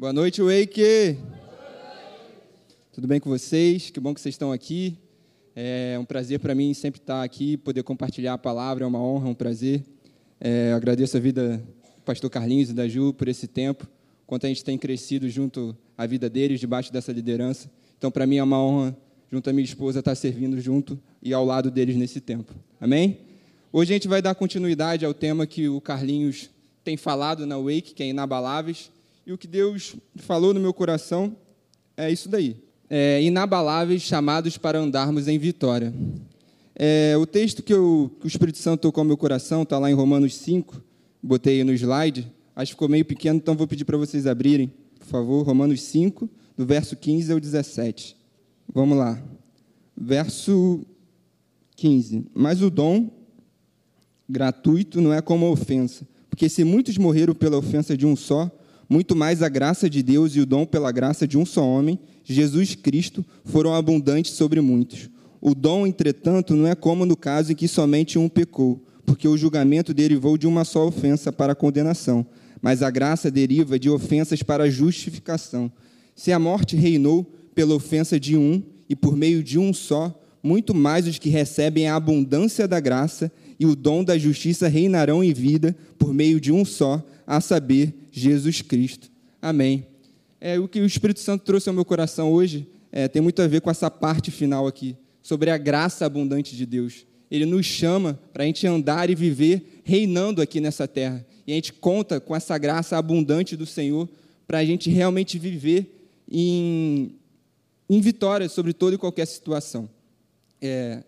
Boa noite, Wake! Tudo bem com vocês? Que bom que vocês estão aqui. É um prazer para mim sempre estar aqui, poder compartilhar a palavra, é uma honra, um prazer. É, agradeço a vida do pastor Carlinhos e da Ju por esse tempo, quanto a gente tem crescido junto à vida deles, debaixo dessa liderança. Então, para mim é uma honra, junto à minha esposa, estar servindo junto e ao lado deles nesse tempo. Amém? Hoje a gente vai dar continuidade ao tema que o Carlinhos tem falado na Wake, que é Inabaláveis, e o que Deus falou no meu coração é isso daí. É, inabaláveis, chamados para andarmos em vitória. É, o texto que, eu, que, o Espírito Santo tocou no meu coração está lá em Romanos 5, botei no slide, acho que ficou meio pequeno, então vou pedir para vocês abrirem, por favor, Romanos 5, do verso 15 ao 17. Vamos lá. Verso 15. Mas o dom gratuito não é como ofensa, porque se muitos morreram pela ofensa de um só, muito mais a graça de Deus e o dom pela graça de um só homem, Jesus Cristo, foram abundantes sobre muitos. O dom, entretanto, não é como no caso em que somente um pecou, porque o julgamento derivou de uma só ofensa para a condenação, mas a graça deriva de ofensas para a justificação. Se a morte reinou pela ofensa de um e por meio de um só, muito mais os que recebem a abundância da graça e o dom da justiça reinarão em vida por meio de um só, a saber, Jesus Cristo. Amém. É, o que o Espírito Santo trouxe ao meu coração hoje é, tem muito a ver com essa parte final aqui, sobre a graça abundante de Deus. Ele nos chama para a gente andar e viver reinando aqui nessa terra. E a gente conta com essa graça abundante do Senhor para a gente realmente viver em, em vitória sobre toda e qualquer situação. É,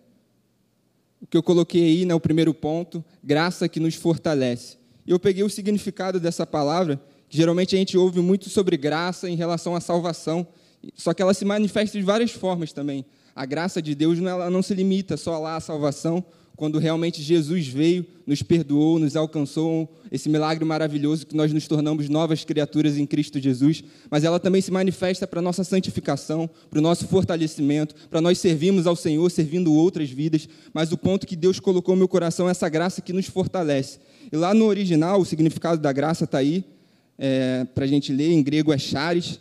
o que eu coloquei aí, né, o primeiro ponto, graça que nos fortalece. Eu peguei o significado dessa palavra, que geralmente a gente ouve muito sobre graça em relação à salvação, só que ela se manifesta de várias formas também. A graça de Deus não, ela não se limita só lá à salvação, quando realmente Jesus veio, nos perdoou, nos alcançou, esse milagre maravilhoso que nós nos tornamos novas criaturas em Cristo Jesus, mas ela também se manifesta para a nossa santificação, para o nosso fortalecimento, para nós servirmos ao Senhor, servindo outras vidas, mas o ponto que Deus colocou no meu coração é essa graça que nos fortalece. E lá no original, o significado da graça está aí, é, para a gente ler, em grego é charis,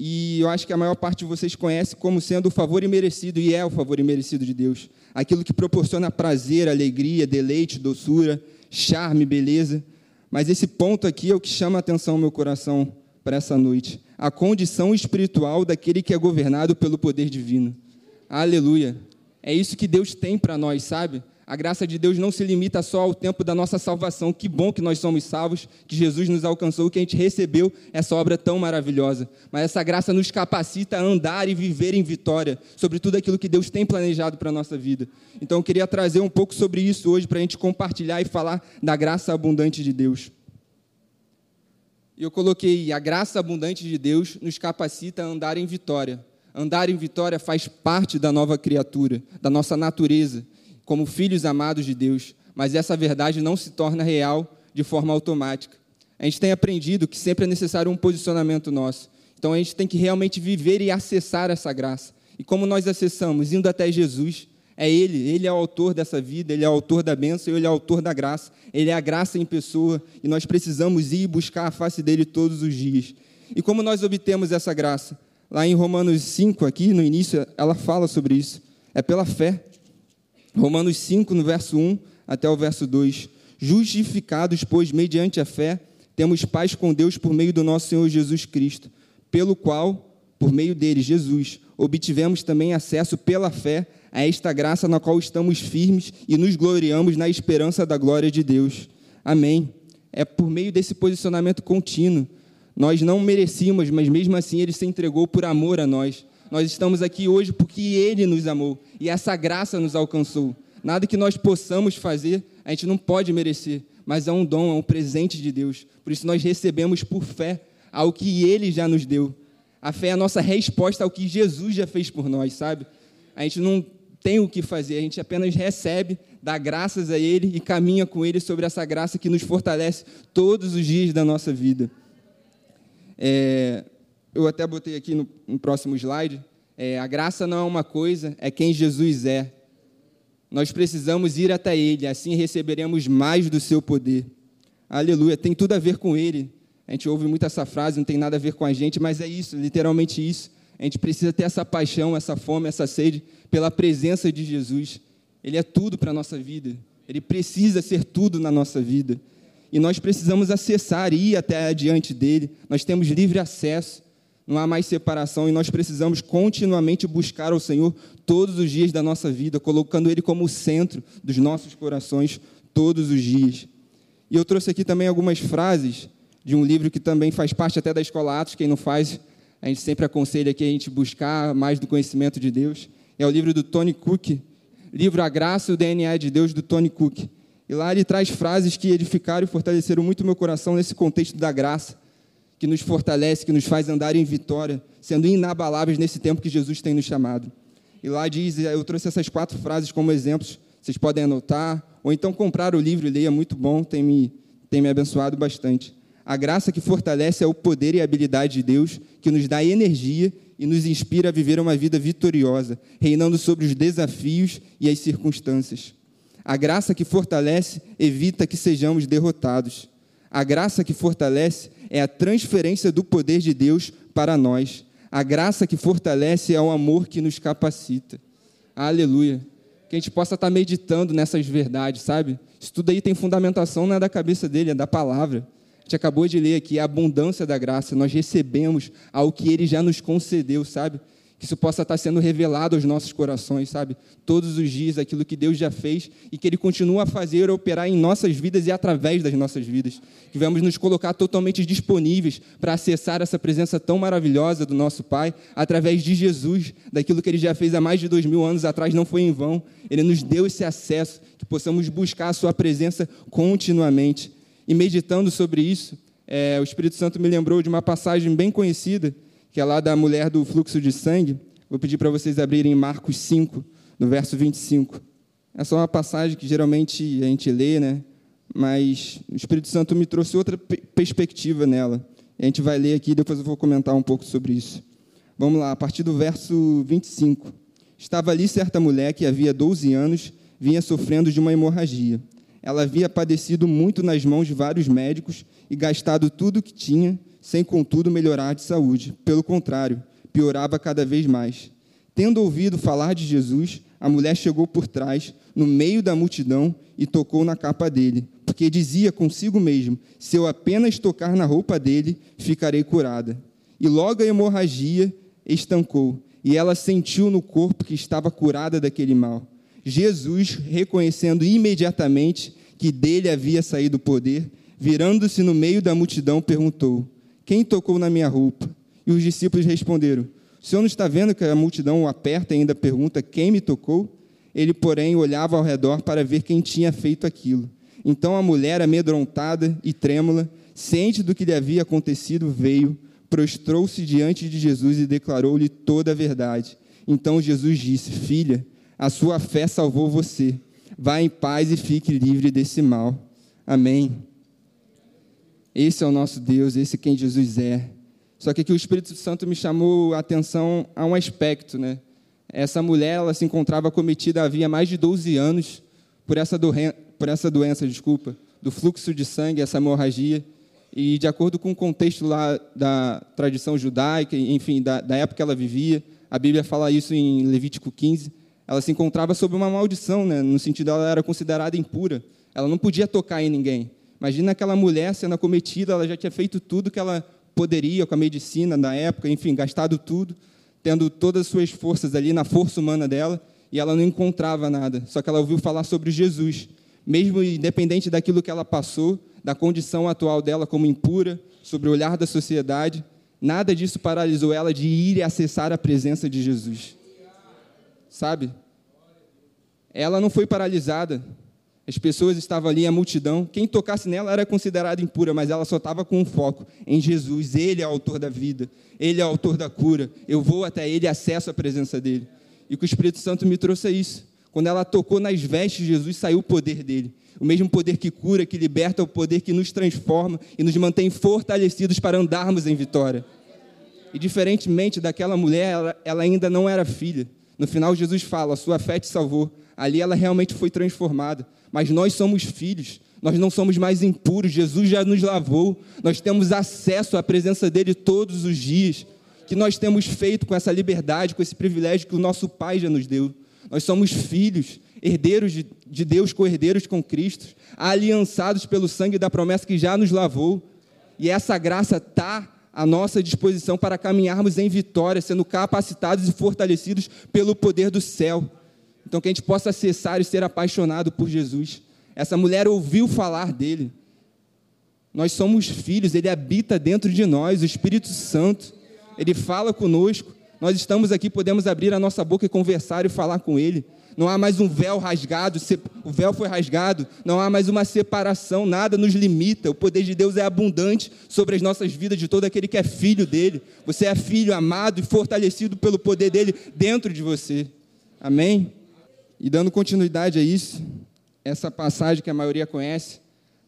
e eu acho que a maior parte de vocês conhece como sendo o favor imerecido, e é o favor imerecido de Deus. Aquilo que proporciona prazer, alegria, deleite, doçura, charme, beleza. Mas esse ponto aqui é o que chama a atenção no meu coração para essa noite. A condição espiritual daquele que é governado pelo poder divino. Aleluia. É isso que Deus tem para nós, sabe? A graça de Deus não se limita só ao tempo da nossa salvação. Que bom que nós somos salvos, que Jesus nos alcançou, que a gente recebeu essa obra tão maravilhosa. Mas essa graça nos capacita a andar e viver em vitória sobre tudo aquilo que Deus tem planejado para a nossa vida. Então eu queria trazer um pouco sobre isso hoje para a gente compartilhar e falar da graça abundante de Deus. Eu coloquei a graça abundante de Deus nos capacita a andar em vitória. Andar em vitória faz parte da nova criatura, da nossa natureza como filhos amados de Deus, mas essa verdade não se torna real de forma automática. A gente tem aprendido que sempre é necessário um posicionamento nosso. Então a gente tem que realmente viver e acessar essa graça. E como nós acessamos? Indo até Jesus. É Ele, Ele é o autor dessa vida, Ele é o autor da bênção, Ele é o autor da graça, Ele é a graça em pessoa, e nós precisamos ir buscar a face dele todos os dias. E como nós obtemos essa graça? Lá em Romanos 5, aqui no início, ela fala sobre isso. É pela fé. Romanos 5, no verso 1 até o verso 2. Justificados, pois, mediante a fé, temos paz com Deus por meio do nosso Senhor Jesus Cristo, pelo qual, por meio dele, Jesus, obtivemos também acesso pela fé a esta graça na qual estamos firmes e nos gloriamos na esperança da glória de Deus. Amém. É por meio desse posicionamento contínuo. Nós não merecíamos, mas mesmo assim ele se entregou por amor a nós. Nós estamos aqui hoje porque Ele nos amou e essa graça nos alcançou. Nada que nós possamos fazer, a gente não pode merecer, mas é um dom, é um presente de Deus. Por isso nós recebemos por fé ao que Ele já nos deu. A fé é a nossa resposta ao que Jesus já fez por nós, sabe? A gente não tem o que fazer, a gente apenas recebe, dá graças a Ele e caminha com Ele sobre essa graça que nos fortalece todos os dias da nossa vida. É, eu até botei aqui no, no próximo slide, é, a graça não é uma coisa, é quem Jesus é. Nós precisamos ir até Ele, assim receberemos mais do seu poder. Aleluia, tem tudo a ver com Ele. A gente ouve muito essa frase, não tem nada a ver com a gente, mas é isso, literalmente isso. A gente precisa ter essa paixão, essa fome, essa sede pela presença de Jesus. Ele é tudo para a nossa vida. Ele precisa ser tudo na nossa vida. E nós precisamos acessar, ir até adiante dele. Nós temos livre acesso, não há mais separação e nós precisamos continuamente buscar ao Senhor todos os dias da nossa vida, colocando Ele como o centro dos nossos corações todos os dias. E eu trouxe aqui também algumas frases de um livro que também faz parte até da Escola Atos, quem não faz, a gente sempre aconselha aqui a gente buscar mais do conhecimento de Deus. É o livro do Tony Cook, livro A Graça e o DNA de Deus, do Tony Cook. E lá ele traz frases que edificaram e fortaleceram muito meu coração nesse contexto da graça, que nos fortalece, que nos faz andar em vitória, sendo inabaláveis nesse tempo que Jesus tem nos chamado. E lá diz, eu trouxe essas quatro frases como exemplos, vocês podem anotar, ou então comprar o livro e ler, é muito bom, tem me, tem me abençoado bastante. A graça que fortalece é o poder e a habilidade de Deus, que nos dá energia e nos inspira a viver uma vida vitoriosa, reinando sobre os desafios e as circunstâncias. A graça que fortalece evita que sejamos derrotados. A graça que fortalece é a transferência do poder de Deus para nós. A graça que fortalece é o amor que nos capacita. Aleluia. Que a gente possa estar meditando nessas verdades, sabe? Isso tudo aí tem fundamentação não é da cabeça dele, é da palavra gente acabou de ler aqui a abundância da graça, nós recebemos ao que ele já nos concedeu, sabe? Que isso possa estar sendo revelado aos nossos corações, sabe? Todos os dias, aquilo que Deus já fez e que Ele continua a fazer, operar em nossas vidas e através das nossas vidas. Que vamos nos colocar totalmente disponíveis para acessar essa presença tão maravilhosa do nosso Pai, através de Jesus, daquilo que Ele já fez há mais de dois mil anos atrás, não foi em vão. Ele nos deu esse acesso, que possamos buscar a Sua presença continuamente. E meditando sobre isso, é, o Espírito Santo me lembrou de uma passagem bem conhecida, que é lá da mulher do fluxo de sangue. Vou pedir para vocês abrirem Marcos 5, no verso 25. Essa é uma passagem que geralmente a gente lê, né? mas o Espírito Santo me trouxe outra perspectiva nela. A gente vai ler aqui, depois eu vou comentar um pouco sobre isso. Vamos lá, a partir do verso 25. Estava ali certa mulher que havia 12 anos vinha sofrendo de uma hemorragia ela havia padecido muito nas mãos de vários médicos e gastado tudo o que tinha, sem contudo melhorar de saúde. Pelo contrário, piorava cada vez mais. Tendo ouvido falar de Jesus, a mulher chegou por trás, no meio da multidão, e tocou na capa dele, porque dizia consigo mesmo: Se eu apenas tocar na roupa dele, ficarei curada. E logo a hemorragia estancou, e ela sentiu no corpo que estava curada daquele mal. Jesus, reconhecendo imediatamente que dele havia saído o poder, virando-se no meio da multidão, perguntou: Quem tocou na minha roupa? E os discípulos responderam: O senhor não está vendo que a multidão o aperta e ainda pergunta: Quem me tocou? Ele, porém, olhava ao redor para ver quem tinha feito aquilo. Então a mulher, amedrontada e trêmula, ciente do que lhe havia acontecido, veio, prostrou-se diante de Jesus e declarou-lhe toda a verdade. Então Jesus disse: Filha, a sua fé salvou você Vá em paz e fique livre desse mal. Amém. Esse é o nosso Deus, esse é quem Jesus é. Só que aqui o Espírito Santo me chamou a atenção a um aspecto, né? Essa mulher, ela se encontrava cometida havia mais de 12 anos por essa, por essa doença, desculpa, do fluxo de sangue, essa hemorragia. E de acordo com o contexto lá da tradição judaica, enfim, da, da época que ela vivia, a Bíblia fala isso em Levítico 15, ela se encontrava sob uma maldição, né? no sentido ela era considerada impura. Ela não podia tocar em ninguém. Imagina aquela mulher sendo acometida, ela já tinha feito tudo que ela poderia com a medicina da época, enfim, gastado tudo, tendo todas as suas forças ali na força humana dela, e ela não encontrava nada. Só que ela ouviu falar sobre Jesus. Mesmo independente daquilo que ela passou, da condição atual dela como impura, sobre o olhar da sociedade, nada disso paralisou ela de ir e acessar a presença de Jesus sabe? Ela não foi paralisada. As pessoas estavam ali, a multidão. Quem tocasse nela era considerado impura, mas ela só estava com um foco em Jesus. Ele é o autor da vida, ele é o autor da cura. Eu vou até ele acesso à presença dele. E que o Espírito Santo me trouxe isso. Quando ela tocou nas vestes de Jesus, saiu o poder dele. O mesmo poder que cura, que liberta, é o poder que nos transforma e nos mantém fortalecidos para andarmos em vitória. E diferentemente daquela mulher, ela, ela ainda não era filha no final, Jesus fala: Sua fé te salvou. Ali ela realmente foi transformada. Mas nós somos filhos, Nós não somos mais impuros, Jesus já nos lavou. Nós temos acesso à presença dele todos os dias. Que nós temos feito com essa liberdade, com esse privilégio que o nosso Pai já nos deu. Nós somos filhos, herdeiros de Deus, co-herdeiros com Cristo, aliançados pelo sangue da promessa que já nos lavou. E essa graça está à nossa disposição para caminharmos em vitória, sendo capacitados e fortalecidos pelo poder do céu. Então, que a gente possa acessar e ser apaixonado por Jesus. Essa mulher ouviu falar dele. Nós somos filhos, ele habita dentro de nós, o Espírito Santo. Ele fala conosco. Nós estamos aqui, podemos abrir a nossa boca e conversar e falar com ele não há mais um véu rasgado, o véu foi rasgado, não há mais uma separação, nada nos limita. O poder de Deus é abundante sobre as nossas vidas de todo aquele que é filho dele. Você é filho amado e fortalecido pelo poder dele dentro de você. Amém? E dando continuidade a isso, essa passagem que a maioria conhece,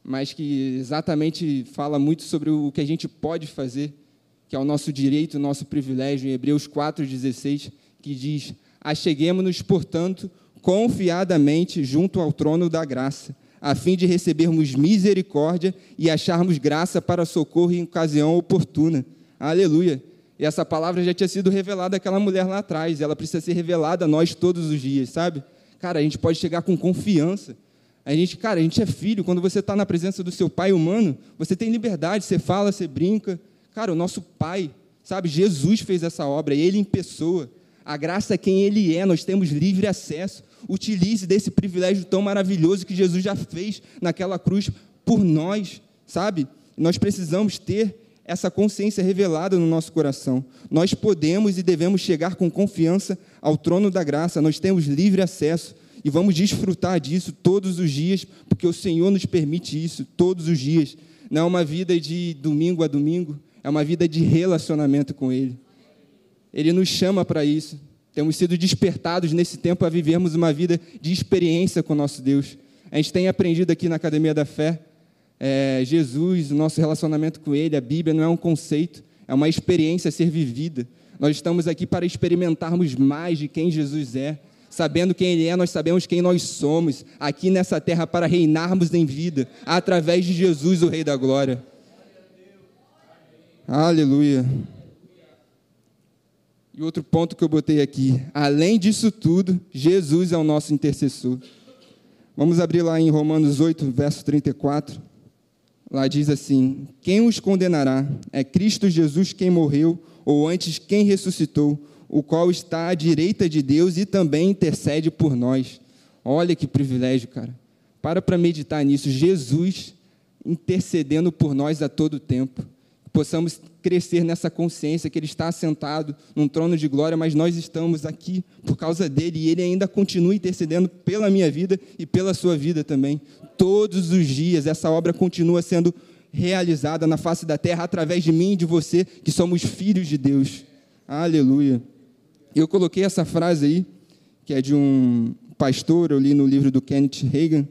mas que exatamente fala muito sobre o que a gente pode fazer, que é o nosso direito, o nosso privilégio, em Hebreus 4,16, que diz: Acheguemos-nos, portanto, confiadamente junto ao trono da graça, a fim de recebermos misericórdia e acharmos graça para socorro em ocasião oportuna. Aleluia. E essa palavra já tinha sido revelada àquela mulher lá atrás, ela precisa ser revelada a nós todos os dias, sabe? Cara, a gente pode chegar com confiança. A gente, cara, a gente é filho, quando você está na presença do seu pai humano, você tem liberdade, você fala, você brinca. Cara, o nosso pai, sabe? Jesus fez essa obra, ele em pessoa. A graça é quem Ele é, nós temos livre acesso. Utilize desse privilégio tão maravilhoso que Jesus já fez naquela cruz por nós, sabe? Nós precisamos ter essa consciência revelada no nosso coração. Nós podemos e devemos chegar com confiança ao trono da graça, nós temos livre acesso e vamos desfrutar disso todos os dias, porque o Senhor nos permite isso todos os dias. Não é uma vida de domingo a domingo, é uma vida de relacionamento com Ele. Ele nos chama para isso. Temos sido despertados nesse tempo a vivermos uma vida de experiência com o nosso Deus. A gente tem aprendido aqui na Academia da Fé, é, Jesus, o nosso relacionamento com Ele, a Bíblia não é um conceito, é uma experiência a ser vivida. Nós estamos aqui para experimentarmos mais de quem Jesus é. Sabendo quem Ele é, nós sabemos quem nós somos, aqui nessa terra para reinarmos em vida, através de Jesus, o Rei da Glória. Aleluia. E outro ponto que eu botei aqui, além disso tudo, Jesus é o nosso intercessor. Vamos abrir lá em Romanos 8, verso 34. Lá diz assim: Quem os condenará? É Cristo Jesus quem morreu, ou antes quem ressuscitou, o qual está à direita de Deus e também intercede por nós. Olha que privilégio, cara. Para para meditar nisso. Jesus intercedendo por nós a todo tempo possamos crescer nessa consciência que Ele está assentado num trono de glória, mas nós estamos aqui por causa dele e Ele ainda continua intercedendo pela minha vida e pela sua vida também. Todos os dias essa obra continua sendo realizada na face da terra através de mim e de você, que somos filhos de Deus. Aleluia. Eu coloquei essa frase aí, que é de um pastor, eu li no livro do Kenneth Reagan.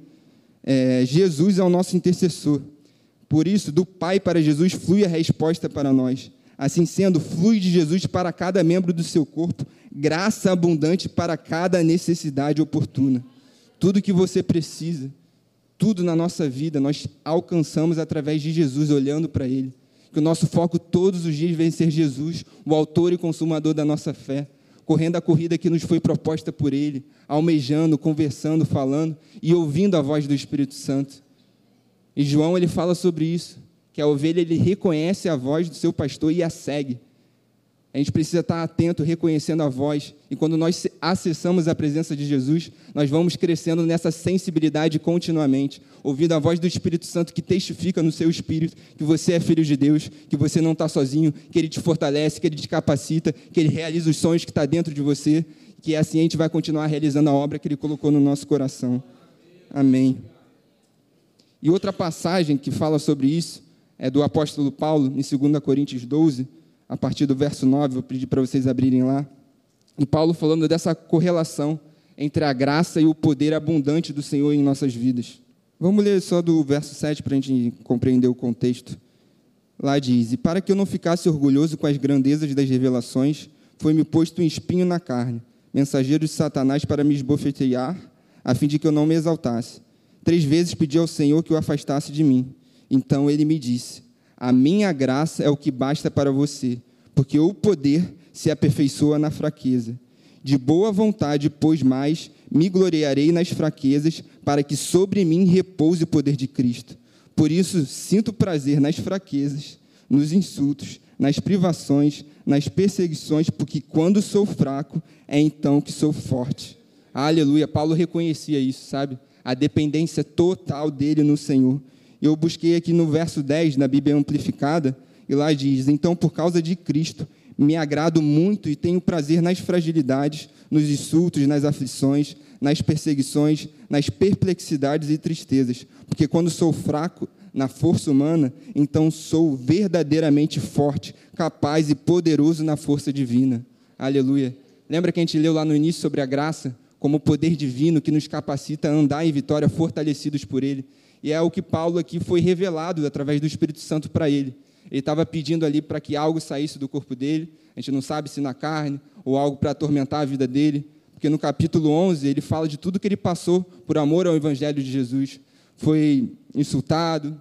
É, Jesus é o nosso intercessor. Por isso, do Pai para Jesus flui a resposta para nós. Assim sendo, flui de Jesus para cada membro do seu corpo, graça abundante para cada necessidade oportuna. Tudo que você precisa, tudo na nossa vida, nós alcançamos através de Jesus, olhando para Ele. Que o nosso foco todos os dias venha ser Jesus, o autor e consumador da nossa fé, correndo a corrida que nos foi proposta por Ele, almejando, conversando, falando e ouvindo a voz do Espírito Santo. E João ele fala sobre isso, que a ovelha ele reconhece a voz do seu pastor e a segue. A gente precisa estar atento, reconhecendo a voz. E quando nós acessamos a presença de Jesus, nós vamos crescendo nessa sensibilidade continuamente, ouvindo a voz do Espírito Santo que testifica no seu espírito que você é filho de Deus, que você não está sozinho, que Ele te fortalece, que Ele te capacita, que Ele realiza os sonhos que está dentro de você, que assim a gente vai continuar realizando a obra que Ele colocou no nosso coração. Amém. E outra passagem que fala sobre isso é do apóstolo Paulo, em 2 Coríntios 12, a partir do verso 9, vou pedir para vocês abrirem lá. E Paulo falando dessa correlação entre a graça e o poder abundante do Senhor em nossas vidas. Vamos ler só do verso 7 para a gente compreender o contexto. Lá diz: E para que eu não ficasse orgulhoso com as grandezas das revelações, foi-me posto um espinho na carne, mensageiro de Satanás para me esbofetear, a fim de que eu não me exaltasse. Três vezes pedi ao Senhor que o afastasse de mim. Então ele me disse: A minha graça é o que basta para você, porque o poder se aperfeiçoa na fraqueza. De boa vontade, pois mais, me gloriarei nas fraquezas, para que sobre mim repouse o poder de Cristo. Por isso, sinto prazer nas fraquezas, nos insultos, nas privações, nas perseguições, porque quando sou fraco, é então que sou forte. Aleluia. Paulo reconhecia isso, sabe? A dependência total dele no Senhor. Eu busquei aqui no verso 10, na Bíblia Amplificada, e lá diz: Então, por causa de Cristo, me agrado muito e tenho prazer nas fragilidades, nos insultos, nas aflições, nas perseguições, nas perplexidades e tristezas, porque quando sou fraco na força humana, então sou verdadeiramente forte, capaz e poderoso na força divina. Aleluia. Lembra que a gente leu lá no início sobre a graça, como o poder divino que nos capacita a andar em vitória, fortalecidos por Ele. E é o que Paulo aqui foi revelado através do Espírito Santo para ele. Ele estava pedindo ali para que algo saísse do corpo dele, a gente não sabe se na carne, ou algo para atormentar a vida dele, porque no capítulo 11 ele fala de tudo que ele passou por amor ao Evangelho de Jesus. Foi insultado,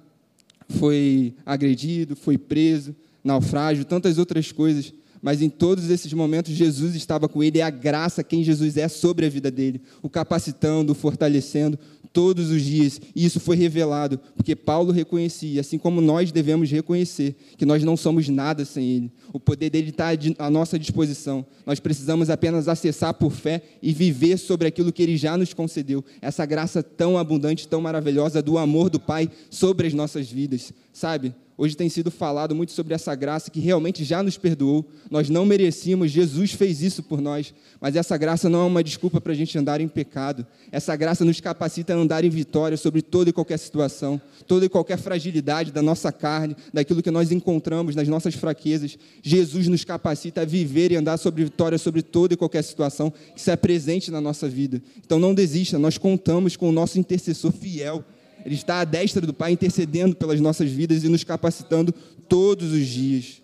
foi agredido, foi preso, naufrágio, tantas outras coisas. Mas em todos esses momentos, Jesus estava com ele, e a graça, quem Jesus é, sobre a vida dele, o capacitando, o fortalecendo, todos os dias. E isso foi revelado, porque Paulo reconhecia, assim como nós devemos reconhecer, que nós não somos nada sem Ele. O poder dele está à nossa disposição. Nós precisamos apenas acessar por fé e viver sobre aquilo que Ele já nos concedeu. Essa graça tão abundante, tão maravilhosa do amor do Pai sobre as nossas vidas. Sabe? Hoje tem sido falado muito sobre essa graça que realmente já nos perdoou. Nós não merecíamos, Jesus fez isso por nós. Mas essa graça não é uma desculpa para a gente andar em pecado. Essa graça nos capacita a andar em vitória sobre toda e qualquer situação, toda e qualquer fragilidade da nossa carne, daquilo que nós encontramos nas nossas fraquezas. Jesus nos capacita a viver e andar sobre vitória sobre toda e qualquer situação que se apresente na nossa vida. Então não desista, nós contamos com o nosso intercessor fiel ele está à destra do Pai intercedendo pelas nossas vidas e nos capacitando todos os dias.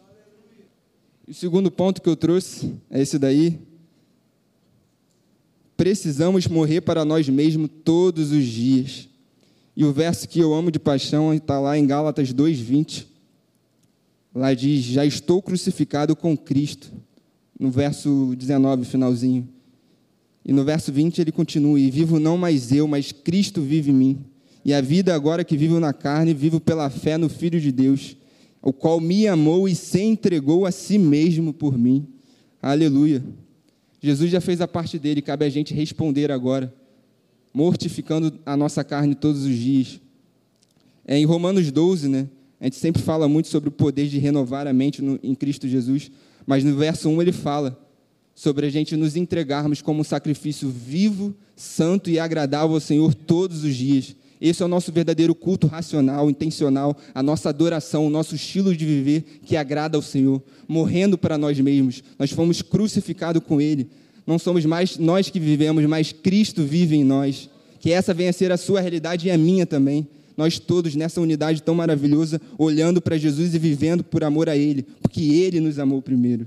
E o segundo ponto que eu trouxe é esse daí. Precisamos morrer para nós mesmos todos os dias. E o verso que eu amo de paixão está lá em Gálatas 2,20. Lá diz: Já estou crucificado com Cristo. No verso 19, finalzinho. E no verso 20 ele continua: E vivo não mais eu, mas Cristo vive em mim. E a vida agora que vivo na carne, vivo pela fé no Filho de Deus, o qual me amou e se entregou a si mesmo por mim. Aleluia. Jesus já fez a parte dele, cabe a gente responder agora, mortificando a nossa carne todos os dias. É, em Romanos 12, né, a gente sempre fala muito sobre o poder de renovar a mente no, em Cristo Jesus, mas no verso 1 ele fala sobre a gente nos entregarmos como um sacrifício vivo, santo e agradável ao Senhor todos os dias. Esse é o nosso verdadeiro culto racional, intencional, a nossa adoração, o nosso estilo de viver que agrada ao Senhor, morrendo para nós mesmos. Nós fomos crucificados com Ele. Não somos mais nós que vivemos, mas Cristo vive em nós. Que essa venha a ser a sua realidade e a minha também. Nós todos nessa unidade tão maravilhosa, olhando para Jesus e vivendo por amor a Ele, porque Ele nos amou primeiro.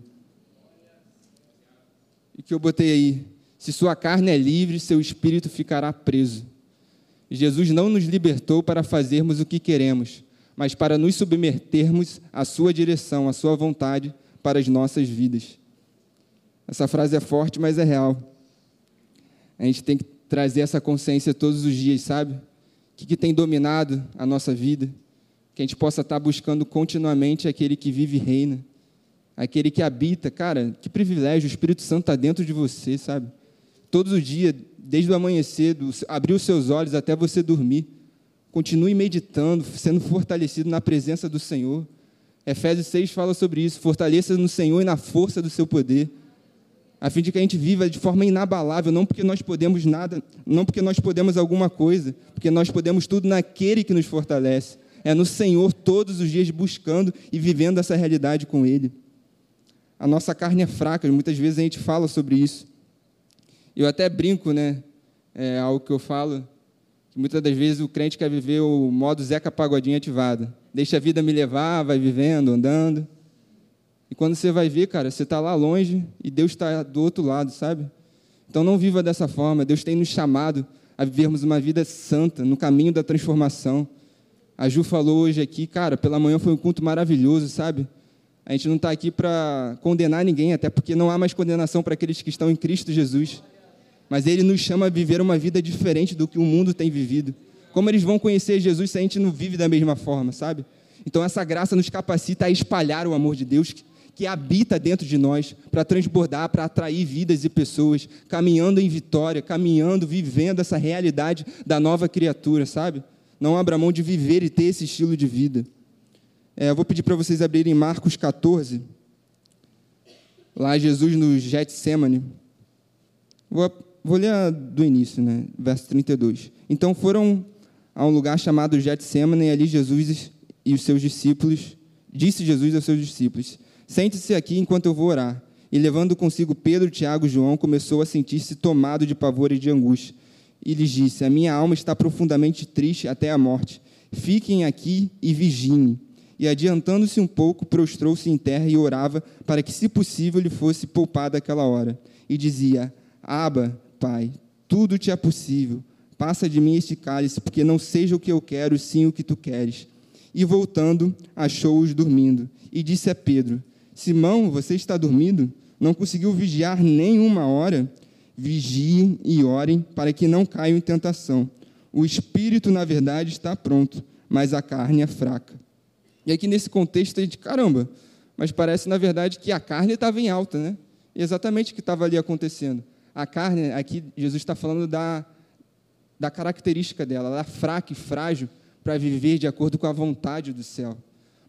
E que eu botei aí: se sua carne é livre, seu espírito ficará preso. Jesus não nos libertou para fazermos o que queremos, mas para nos submetermos à Sua direção, à Sua vontade para as nossas vidas. Essa frase é forte, mas é real. A gente tem que trazer essa consciência todos os dias, sabe? O que, que tem dominado a nossa vida? Que a gente possa estar buscando continuamente aquele que vive e reina, aquele que habita. Cara, que privilégio, o Espírito Santo está dentro de você, sabe? Todos os dias, desde o amanhecer, do, abrir os seus olhos até você dormir. Continue meditando, sendo fortalecido na presença do Senhor. Efésios 6 fala sobre isso. Fortaleça no Senhor e na força do seu poder, a fim de que a gente viva de forma inabalável, não porque nós podemos nada, não porque nós podemos alguma coisa, porque nós podemos tudo naquele que nos fortalece. É no Senhor todos os dias buscando e vivendo essa realidade com Ele. A nossa carne é fraca, muitas vezes a gente fala sobre isso. Eu até brinco, né? É algo que eu falo, que muitas das vezes o crente quer viver o modo Zeca Pagodinho ativado. Deixa a vida me levar, vai vivendo, andando. E quando você vai ver, cara, você está lá longe e Deus está do outro lado, sabe? Então não viva dessa forma. Deus tem nos chamado a vivermos uma vida santa, no caminho da transformação. A Ju falou hoje aqui, cara, pela manhã foi um culto maravilhoso, sabe? A gente não está aqui para condenar ninguém, até porque não há mais condenação para aqueles que estão em Cristo Jesus. Mas Ele nos chama a viver uma vida diferente do que o mundo tem vivido. Como eles vão conhecer Jesus se a gente não vive da mesma forma, sabe? Então essa graça nos capacita a espalhar o amor de Deus que habita dentro de nós para transbordar, para atrair vidas e pessoas, caminhando em vitória, caminhando, vivendo essa realidade da nova criatura, sabe? Não abra mão de viver e ter esse estilo de vida. É, eu vou pedir para vocês abrirem Marcos 14. Lá Jesus no Getsemane. Vou, vou ler do início, né? verso 32. Então foram a um lugar chamado Getsemane e ali Jesus e os seus discípulos, disse Jesus aos seus discípulos, Sente-se aqui enquanto eu vou orar. E levando consigo Pedro, Tiago e João, começou a sentir-se tomado de pavor e de angústia. E lhes disse: A minha alma está profundamente triste até a morte. Fiquem aqui e vigiem. E adiantando-se um pouco, prostrou-se em terra e orava para que, se possível, lhe fosse poupada aquela hora. E dizia: Aba, Pai, tudo te é possível. Passa de mim este cálice, porque não seja o que eu quero, sim o que tu queres. E voltando, achou-os dormindo. E disse a Pedro: Simão, você está dormindo? Não conseguiu vigiar nem uma hora? Vigiem e orem para que não caiam em tentação. O espírito, na verdade, está pronto, mas a carne é fraca. E aqui nesse contexto a gente, caramba, mas parece na verdade que a carne estava em alta, né? exatamente o que estava ali acontecendo. A carne, aqui Jesus está falando da, da característica dela, ela é fraca e frágil para viver de acordo com a vontade do céu.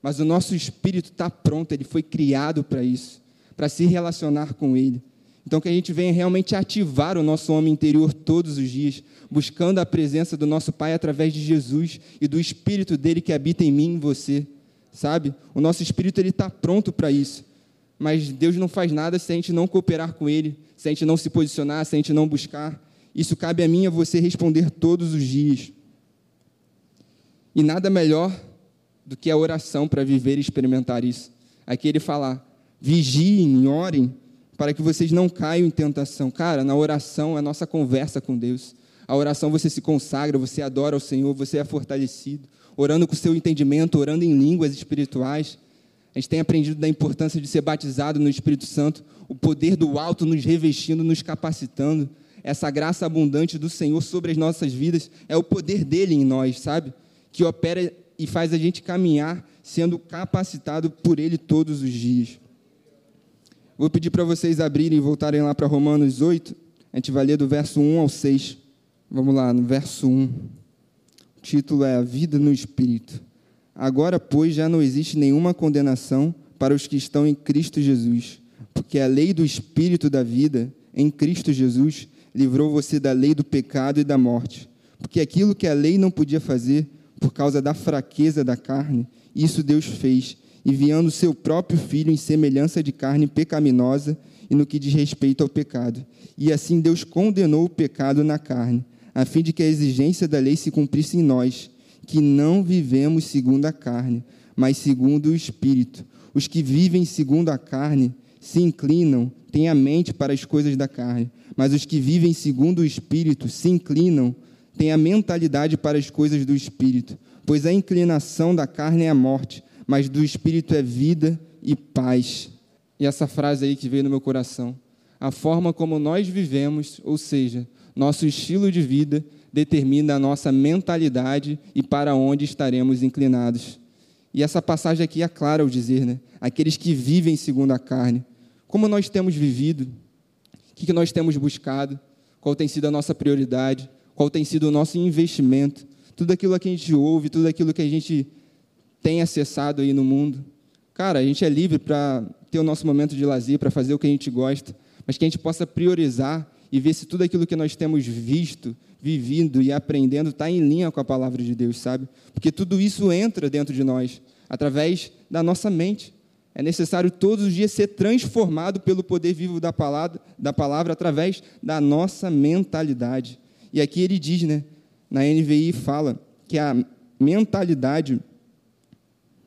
Mas o nosso espírito está pronto, ele foi criado para isso, para se relacionar com ele. Então, que a gente venha realmente ativar o nosso homem interior todos os dias, buscando a presença do nosso Pai através de Jesus e do Espírito dele que habita em mim e em você, sabe? O nosso espírito ele está pronto para isso, mas Deus não faz nada se a gente não cooperar com Ele, se a gente não se posicionar, se a gente não buscar. Isso cabe a mim e a você responder todos os dias. E nada melhor do que a oração para viver e experimentar isso. Aqui ele fala: vigiem, orem, para que vocês não caiam em tentação. Cara, na oração é a nossa conversa com Deus. A oração você se consagra, você adora ao Senhor, você é fortalecido, orando com o seu entendimento, orando em línguas espirituais. A gente tem aprendido da importância de ser batizado no Espírito Santo, o poder do alto nos revestindo, nos capacitando. Essa graça abundante do Senhor sobre as nossas vidas é o poder dele em nós, sabe? Que opera e faz a gente caminhar sendo capacitado por Ele todos os dias. Vou pedir para vocês abrirem e voltarem lá para Romanos 8. A gente vai ler do verso 1 ao 6. Vamos lá, no verso 1. O título é A Vida no Espírito. Agora, pois, já não existe nenhuma condenação para os que estão em Cristo Jesus, porque a lei do Espírito da vida, em Cristo Jesus, livrou você da lei do pecado e da morte. Porque aquilo que a lei não podia fazer, por causa da fraqueza da carne, isso Deus fez, enviando seu próprio filho em semelhança de carne pecaminosa e no que diz respeito ao pecado. E assim Deus condenou o pecado na carne, a fim de que a exigência da lei se cumprisse em nós, que não vivemos segundo a carne, mas segundo o Espírito. Os que vivem segundo a carne se inclinam, têm a mente para as coisas da carne, mas os que vivem segundo o Espírito se inclinam tem a mentalidade para as coisas do espírito, pois a inclinação da carne é a morte, mas do espírito é vida e paz. E essa frase aí que veio no meu coração, a forma como nós vivemos, ou seja, nosso estilo de vida determina a nossa mentalidade e para onde estaremos inclinados. E essa passagem aqui é clara ao dizer, né? Aqueles que vivem segundo a carne. Como nós temos vivido? O que nós temos buscado? Qual tem sido a nossa prioridade? qual tem sido o nosso investimento, tudo aquilo que a gente ouve, tudo aquilo que a gente tem acessado aí no mundo. Cara, a gente é livre para ter o nosso momento de lazer, para fazer o que a gente gosta, mas que a gente possa priorizar e ver se tudo aquilo que nós temos visto, vivido e aprendendo está em linha com a palavra de Deus, sabe? Porque tudo isso entra dentro de nós, através da nossa mente. É necessário todos os dias ser transformado pelo poder vivo da palavra, da palavra através da nossa mentalidade. E aqui ele diz, né, na NVI fala que a mentalidade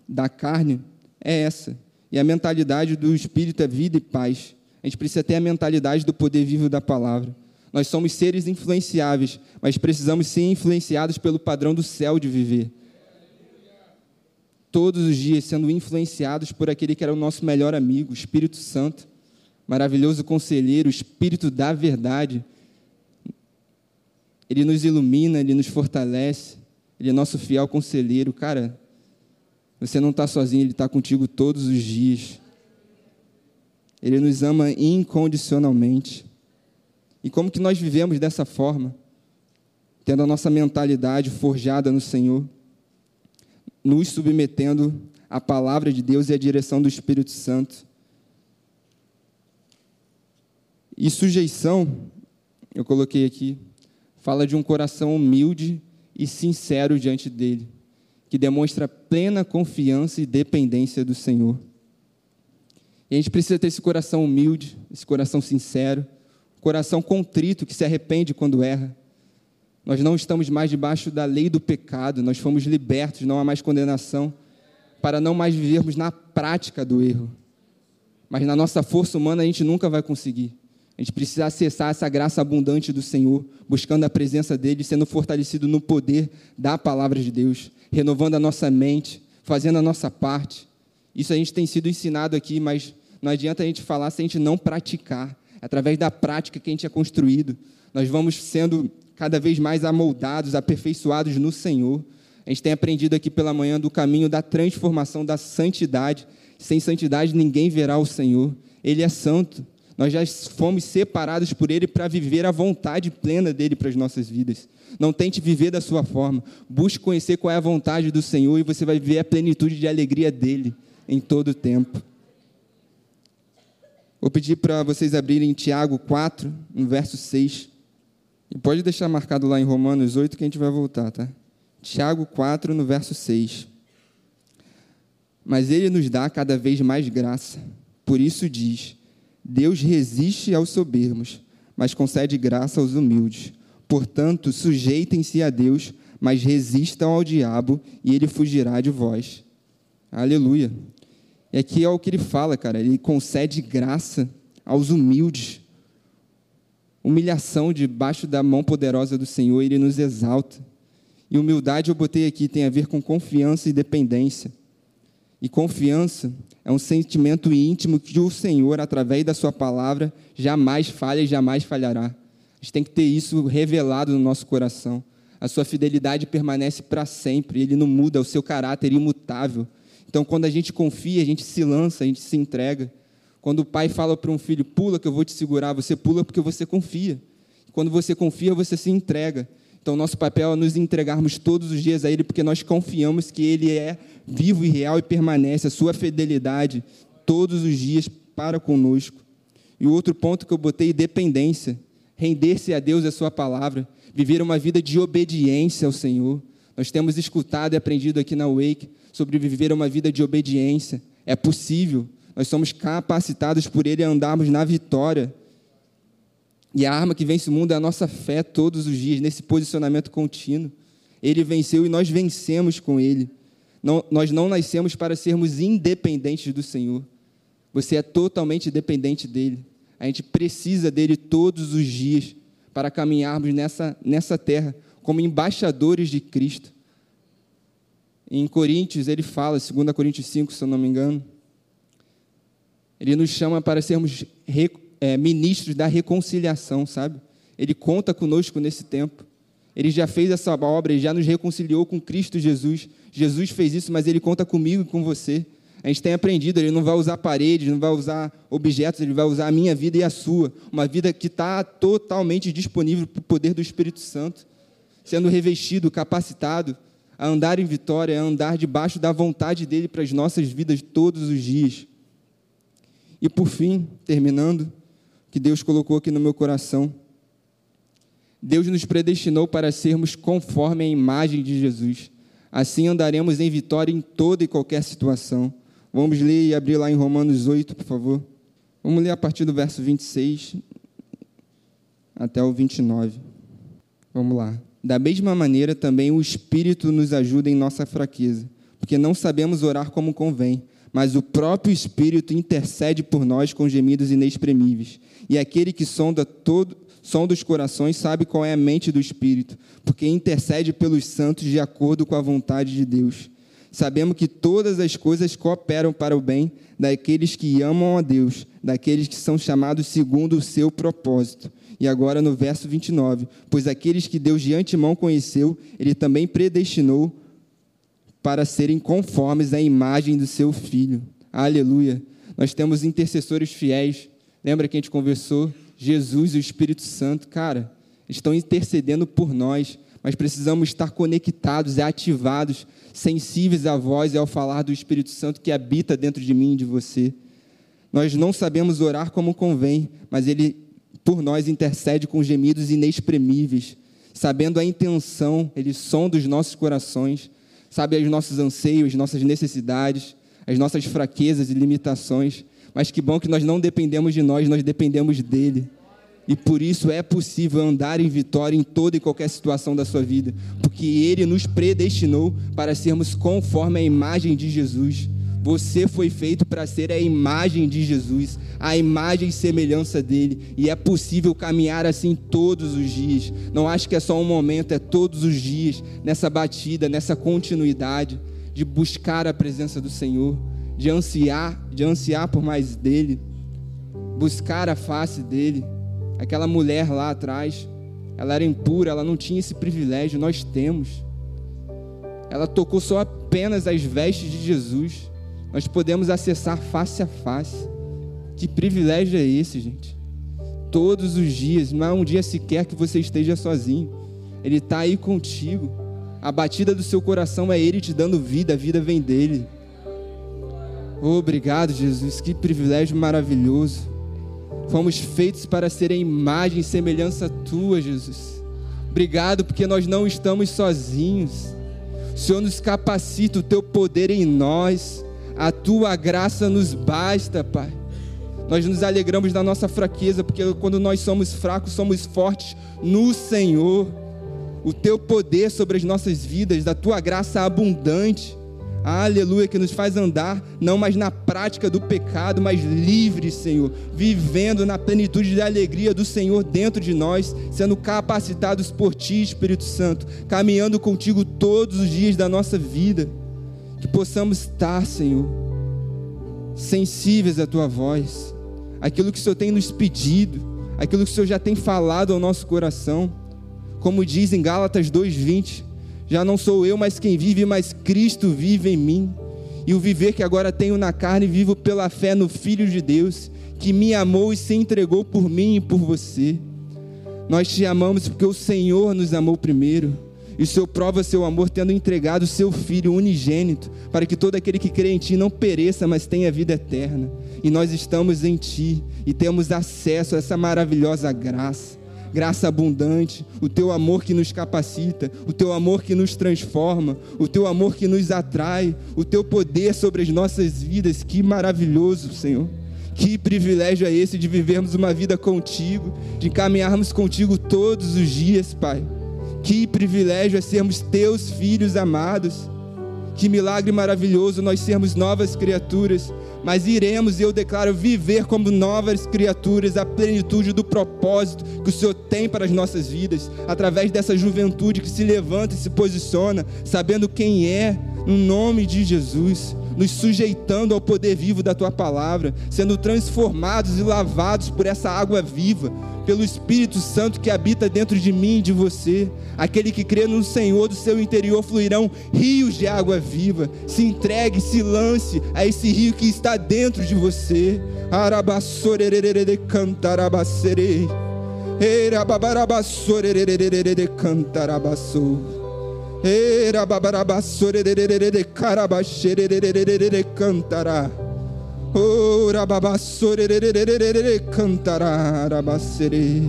da carne é essa, e a mentalidade do espírito é vida e paz. A gente precisa ter a mentalidade do poder vivo da palavra. Nós somos seres influenciáveis, mas precisamos ser influenciados pelo padrão do céu de viver. Todos os dias sendo influenciados por aquele que era o nosso melhor amigo, o Espírito Santo, maravilhoso conselheiro, o Espírito da verdade. Ele nos ilumina, ele nos fortalece, ele é nosso fiel conselheiro. Cara, você não está sozinho, ele está contigo todos os dias. Ele nos ama incondicionalmente. E como que nós vivemos dessa forma? Tendo a nossa mentalidade forjada no Senhor, nos submetendo à palavra de Deus e à direção do Espírito Santo. E sujeição, eu coloquei aqui, fala de um coração humilde e sincero diante dele, que demonstra plena confiança e dependência do Senhor. E a gente precisa ter esse coração humilde, esse coração sincero, coração contrito que se arrepende quando erra. Nós não estamos mais debaixo da lei do pecado, nós fomos libertos, não há mais condenação, para não mais vivermos na prática do erro. Mas na nossa força humana a gente nunca vai conseguir. A gente precisa acessar essa graça abundante do Senhor, buscando a presença dele, sendo fortalecido no poder da palavra de Deus, renovando a nossa mente, fazendo a nossa parte. Isso a gente tem sido ensinado aqui, mas não adianta a gente falar se a gente não praticar. É através da prática que a gente é construído, nós vamos sendo cada vez mais amoldados, aperfeiçoados no Senhor. A gente tem aprendido aqui pela manhã do caminho da transformação, da santidade. Sem santidade ninguém verá o Senhor. Ele é santo. Nós já fomos separados por Ele para viver a vontade plena dele para as nossas vidas. Não tente viver da sua forma. Busque conhecer qual é a vontade do Senhor e você vai viver a plenitude de alegria dele em todo o tempo. Vou pedir para vocês abrirem Tiago 4, no verso 6. E pode deixar marcado lá em Romanos 8 que a gente vai voltar, tá? Tiago 4, no verso 6. Mas ele nos dá cada vez mais graça. Por isso diz: Deus resiste aos soberbos, mas concede graça aos humildes. Portanto, sujeitem-se a Deus, mas resistam ao diabo, e ele fugirá de vós. Aleluia. E aqui é o que ele fala, cara. Ele concede graça aos humildes. Humilhação debaixo da mão poderosa do Senhor, ele nos exalta. E humildade eu botei aqui tem a ver com confiança e dependência. E confiança é um sentimento íntimo que o Senhor, através da Sua palavra, jamais falha e jamais falhará. A gente tem que ter isso revelado no nosso coração. A Sua fidelidade permanece para sempre, Ele não muda, o seu caráter imutável. Então, quando a gente confia, a gente se lança, a gente se entrega. Quando o pai fala para um filho, pula que eu vou te segurar, você pula porque você confia. Quando você confia, você se entrega. Então, nosso papel é nos entregarmos todos os dias a Ele, porque nós confiamos que Ele é vivo e real e permanece, a sua fidelidade todos os dias para conosco. E o outro ponto que eu botei, dependência. Render-se a Deus e a Sua palavra. Viver uma vida de obediência ao Senhor. Nós temos escutado e aprendido aqui na Wake sobre viver uma vida de obediência. É possível. Nós somos capacitados por Ele a andarmos na vitória. E a arma que vence o mundo é a nossa fé todos os dias, nesse posicionamento contínuo. Ele venceu e nós vencemos com Ele. Não, nós não nascemos para sermos independentes do Senhor. Você é totalmente dependente dEle. A gente precisa dEle todos os dias para caminharmos nessa, nessa terra como embaixadores de Cristo. Em Coríntios, ele fala, 2 Coríntios 5, se eu não me engano, ele nos chama para sermos é, ministros da reconciliação, sabe? Ele conta conosco nesse tempo. Ele já fez essa obra, ele já nos reconciliou com Cristo Jesus. Jesus fez isso, mas ele conta comigo e com você. A gente tem aprendido, ele não vai usar paredes, não vai usar objetos, ele vai usar a minha vida e a sua. Uma vida que está totalmente disponível para o poder do Espírito Santo, sendo revestido, capacitado a andar em vitória, a andar debaixo da vontade dele para as nossas vidas todos os dias. E por fim, terminando, que Deus colocou aqui no meu coração, Deus nos predestinou para sermos conforme a imagem de Jesus. Assim andaremos em vitória em toda e qualquer situação. Vamos ler e abrir lá em Romanos 8, por favor. Vamos ler a partir do verso 26 até o 29. Vamos lá. Da mesma maneira, também o Espírito nos ajuda em nossa fraqueza, porque não sabemos orar como convém, mas o próprio Espírito intercede por nós com gemidos inexprimíveis. E aquele que sonda todo, sonda os corações sabe qual é a mente do Espírito, porque intercede pelos santos de acordo com a vontade de Deus. Sabemos que todas as coisas cooperam para o bem daqueles que amam a Deus, daqueles que são chamados segundo o seu propósito. E agora no verso 29, pois aqueles que Deus de antemão conheceu, ele também predestinou para serem conformes à imagem do seu filho. Aleluia. Nós temos intercessores fiéis. Lembra que a gente conversou? Jesus e o Espírito Santo, cara, estão intercedendo por nós, mas precisamos estar conectados ativados, sensíveis à voz e ao falar do Espírito Santo que habita dentro de mim e de você. Nós não sabemos orar como convém, mas ele por nós intercede com gemidos inexprimíveis, sabendo a intenção, ele sonda os nossos corações sabe os nossos anseios, as nossas necessidades, as nossas fraquezas e limitações. Mas que bom que nós não dependemos de nós, nós dependemos dele. E por isso é possível andar em vitória em toda e qualquer situação da sua vida, porque ele nos predestinou para sermos conforme a imagem de Jesus. Você foi feito para ser a imagem de Jesus, a imagem e semelhança dele, e é possível caminhar assim todos os dias. Não acho que é só um momento, é todos os dias, nessa batida, nessa continuidade de buscar a presença do Senhor, de ansiar, de ansiar por mais dele, buscar a face dele. Aquela mulher lá atrás, ela era impura, ela não tinha esse privilégio, nós temos. Ela tocou só apenas as vestes de Jesus nós podemos acessar face a face. Que privilégio é esse, gente? Todos os dias, não é um dia sequer que você esteja sozinho. Ele está aí contigo. A batida do seu coração é Ele te dando vida, a vida vem dele. Obrigado, Jesus, que privilégio maravilhoso. Fomos feitos para ser a imagem e semelhança tua, Jesus. Obrigado porque nós não estamos sozinhos. O Senhor nos capacita, o teu poder em nós a tua graça nos basta, Pai. Nós nos alegramos da nossa fraqueza, porque quando nós somos fracos, somos fortes no Senhor. O teu poder sobre as nossas vidas, da tua graça abundante. Aleluia, que nos faz andar não mais na prática do pecado, mas livres, Senhor, vivendo na plenitude da alegria do Senhor dentro de nós, sendo capacitados por Ti, Espírito Santo, caminhando contigo todos os dias da nossa vida que possamos estar, Senhor, sensíveis à tua voz, aquilo que o Senhor tem nos pedido, aquilo que o Senhor já tem falado ao nosso coração. Como diz em Gálatas 2:20, já não sou eu, mas quem vive, mas Cristo vive em mim. E o viver que agora tenho na carne, vivo pela fé no Filho de Deus, que me amou e se entregou por mim e por você. Nós te amamos porque o Senhor nos amou primeiro. E o Senhor prova seu amor tendo entregado o seu Filho unigênito, para que todo aquele que crê em Ti não pereça, mas tenha vida eterna. E nós estamos em Ti e temos acesso a essa maravilhosa graça. Graça abundante, o teu amor que nos capacita, o teu amor que nos transforma, o teu amor que nos atrai, o teu poder sobre as nossas vidas. Que maravilhoso, Senhor. Que privilégio é esse de vivermos uma vida contigo, de caminharmos contigo todos os dias, Pai. Que privilégio é sermos teus filhos amados. Que milagre maravilhoso nós sermos novas criaturas, mas iremos, eu declaro, viver como novas criaturas, a plenitude do propósito que o Senhor tem para as nossas vidas, através dessa juventude que se levanta e se posiciona, sabendo quem é, no nome de Jesus nos sujeitando ao poder vivo da tua palavra, sendo transformados e lavados por essa água viva, pelo Espírito Santo que habita dentro de mim e de você. Aquele que crê no Senhor, do seu interior fluirão rios de água viva. Se entregue, se lance a esse rio que está dentro de você. Arabassorerere cantarabacerei. Erababarabasorerere cantarabassou. Cantará. Ora babassorerere cantará rabacere.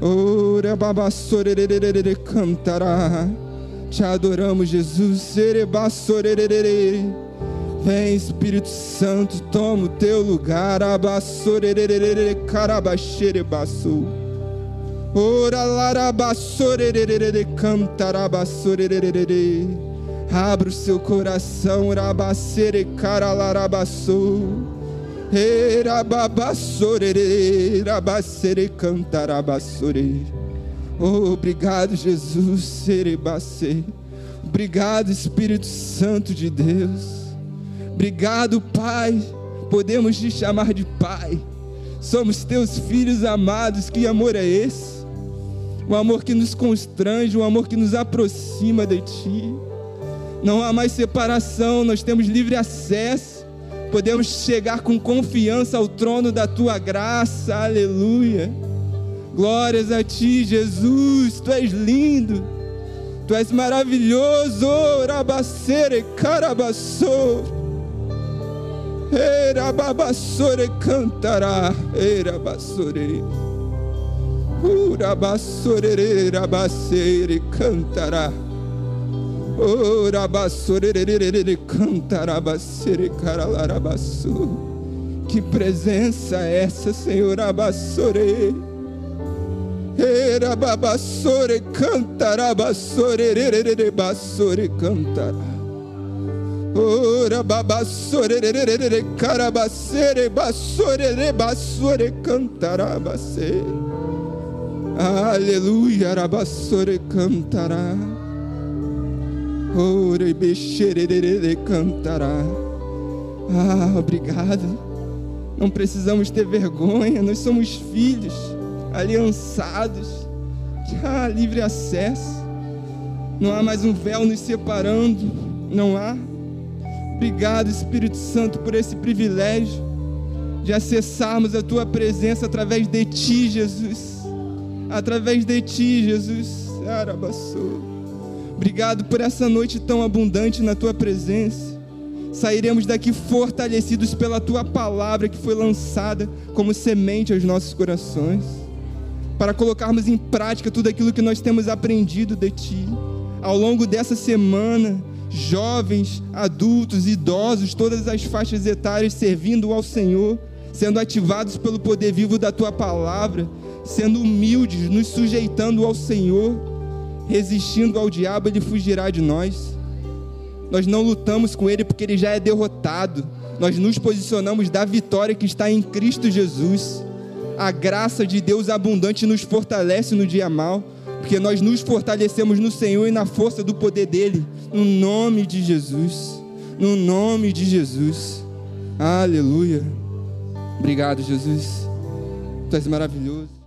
Ora babassorerere cantará. Te adoramos, Jesus. Serebassorerere. Vem, Espírito Santo, toma o teu lugar. Abassorerere carabaxerebaçou. Ora larabassorerere cantarabassorerere. Abra o seu coração, rabacere caralarabassou. Erababassorere, rabacere cantarabassore. Obrigado, Jesus, serebacê. Obrigado, Espírito Santo de Deus. Obrigado, Pai. Podemos te chamar de Pai. Somos teus filhos amados. Que amor é esse? Um amor que nos constrange, um amor que nos aproxima de Ti. Não há mais separação, nós temos livre acesso. Podemos chegar com confiança ao trono da Tua graça. Aleluia. Glórias a Ti, Jesus. Tu és lindo. Tu és maravilhoso. Rabacere carabassou. Era babassore cantará, era bassore. Ura bassorere, rabassere cantará. Ora bassorere, cantará, bassere caralarabassou. Que presença é essa, Senhor, abassore. Era babassore, cantará, bassorere, bassore, cantará. Ora babassorere carabacere bassorere bassore cantarabacere. Aleluia, rabassore cantará. Bexerere cantará. Ah, obrigado. Não precisamos ter vergonha, nós somos filhos, aliançados. Ah, livre acesso. Não há mais um véu nos separando, não há. Obrigado, Espírito Santo, por esse privilégio de acessarmos a tua presença através de ti, Jesus. Através de ti, Jesus. Obrigado por essa noite tão abundante na tua presença. Sairemos daqui fortalecidos pela tua palavra que foi lançada como semente aos nossos corações, para colocarmos em prática tudo aquilo que nós temos aprendido de ti ao longo dessa semana jovens, adultos, idosos, todas as faixas etárias servindo ao Senhor, sendo ativados pelo poder vivo da tua palavra, sendo humildes, nos sujeitando ao Senhor, resistindo ao diabo, ele fugirá de nós. Nós não lutamos com ele porque ele já é derrotado. Nós nos posicionamos da vitória que está em Cristo Jesus. A graça de Deus abundante nos fortalece no dia mal porque nós nos fortalecemos no Senhor e na força do poder dele, no nome de Jesus. No nome de Jesus. Aleluia. Obrigado, Jesus. Tu és maravilhoso.